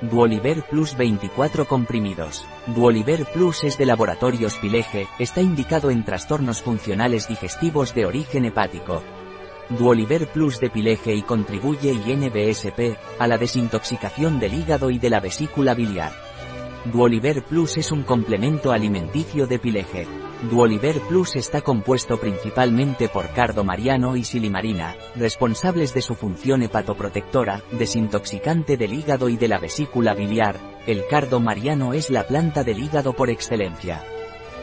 Duoliver Plus 24 comprimidos. Duoliver Plus es de laboratorios Pileje, está indicado en trastornos funcionales digestivos de origen hepático. Duoliver Plus de Pileje y contribuye INBSP a la desintoxicación del hígado y de la vesícula biliar. Duoliver Plus es un complemento alimenticio de Pileje. Duoliver Plus está compuesto principalmente por cardo mariano y silimarina, responsables de su función hepatoprotectora, desintoxicante del hígado y de la vesícula biliar. El cardo mariano es la planta del hígado por excelencia.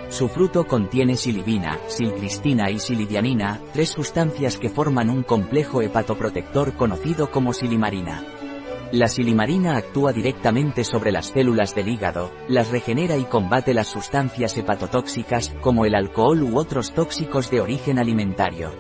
Su fruto contiene silibina, silcristina y silidianina, tres sustancias que forman un complejo hepatoprotector conocido como silimarina. La silimarina actúa directamente sobre las células del hígado, las regenera y combate las sustancias hepatotóxicas, como el alcohol u otros tóxicos de origen alimentario.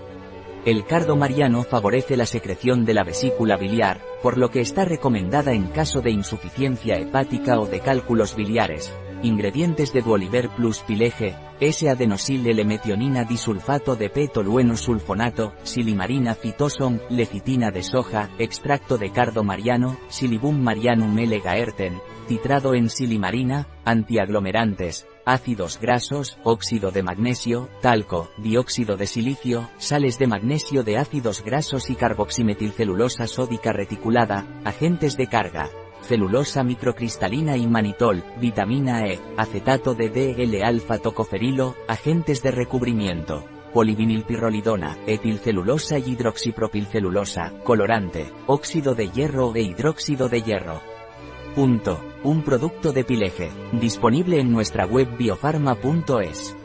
El cardo mariano favorece la secreción de la vesícula biliar, por lo que está recomendada en caso de insuficiencia hepática o de cálculos biliares. Ingredientes de Duoliver Plus Pileje, S-adenosil L-metionina disulfato de p sulfonato, silimarina fitoson, lecitina de soja, extracto de cardo mariano, silibum marianum L-gaerten, titrado en silimarina, antiaglomerantes, ácidos grasos, óxido de magnesio, talco, dióxido de silicio, sales de magnesio de ácidos grasos y carboximetilcelulosa sódica reticulada, agentes de carga celulosa microcristalina y manitol, vitamina E, acetato de DL-alfa-tocoferilo, agentes de recubrimiento, polivinilpirrolidona, etilcelulosa y hidroxipropilcelulosa, colorante, óxido de hierro e hidróxido de hierro. Punto. Un producto de Pileje, disponible en nuestra web biofarma.es.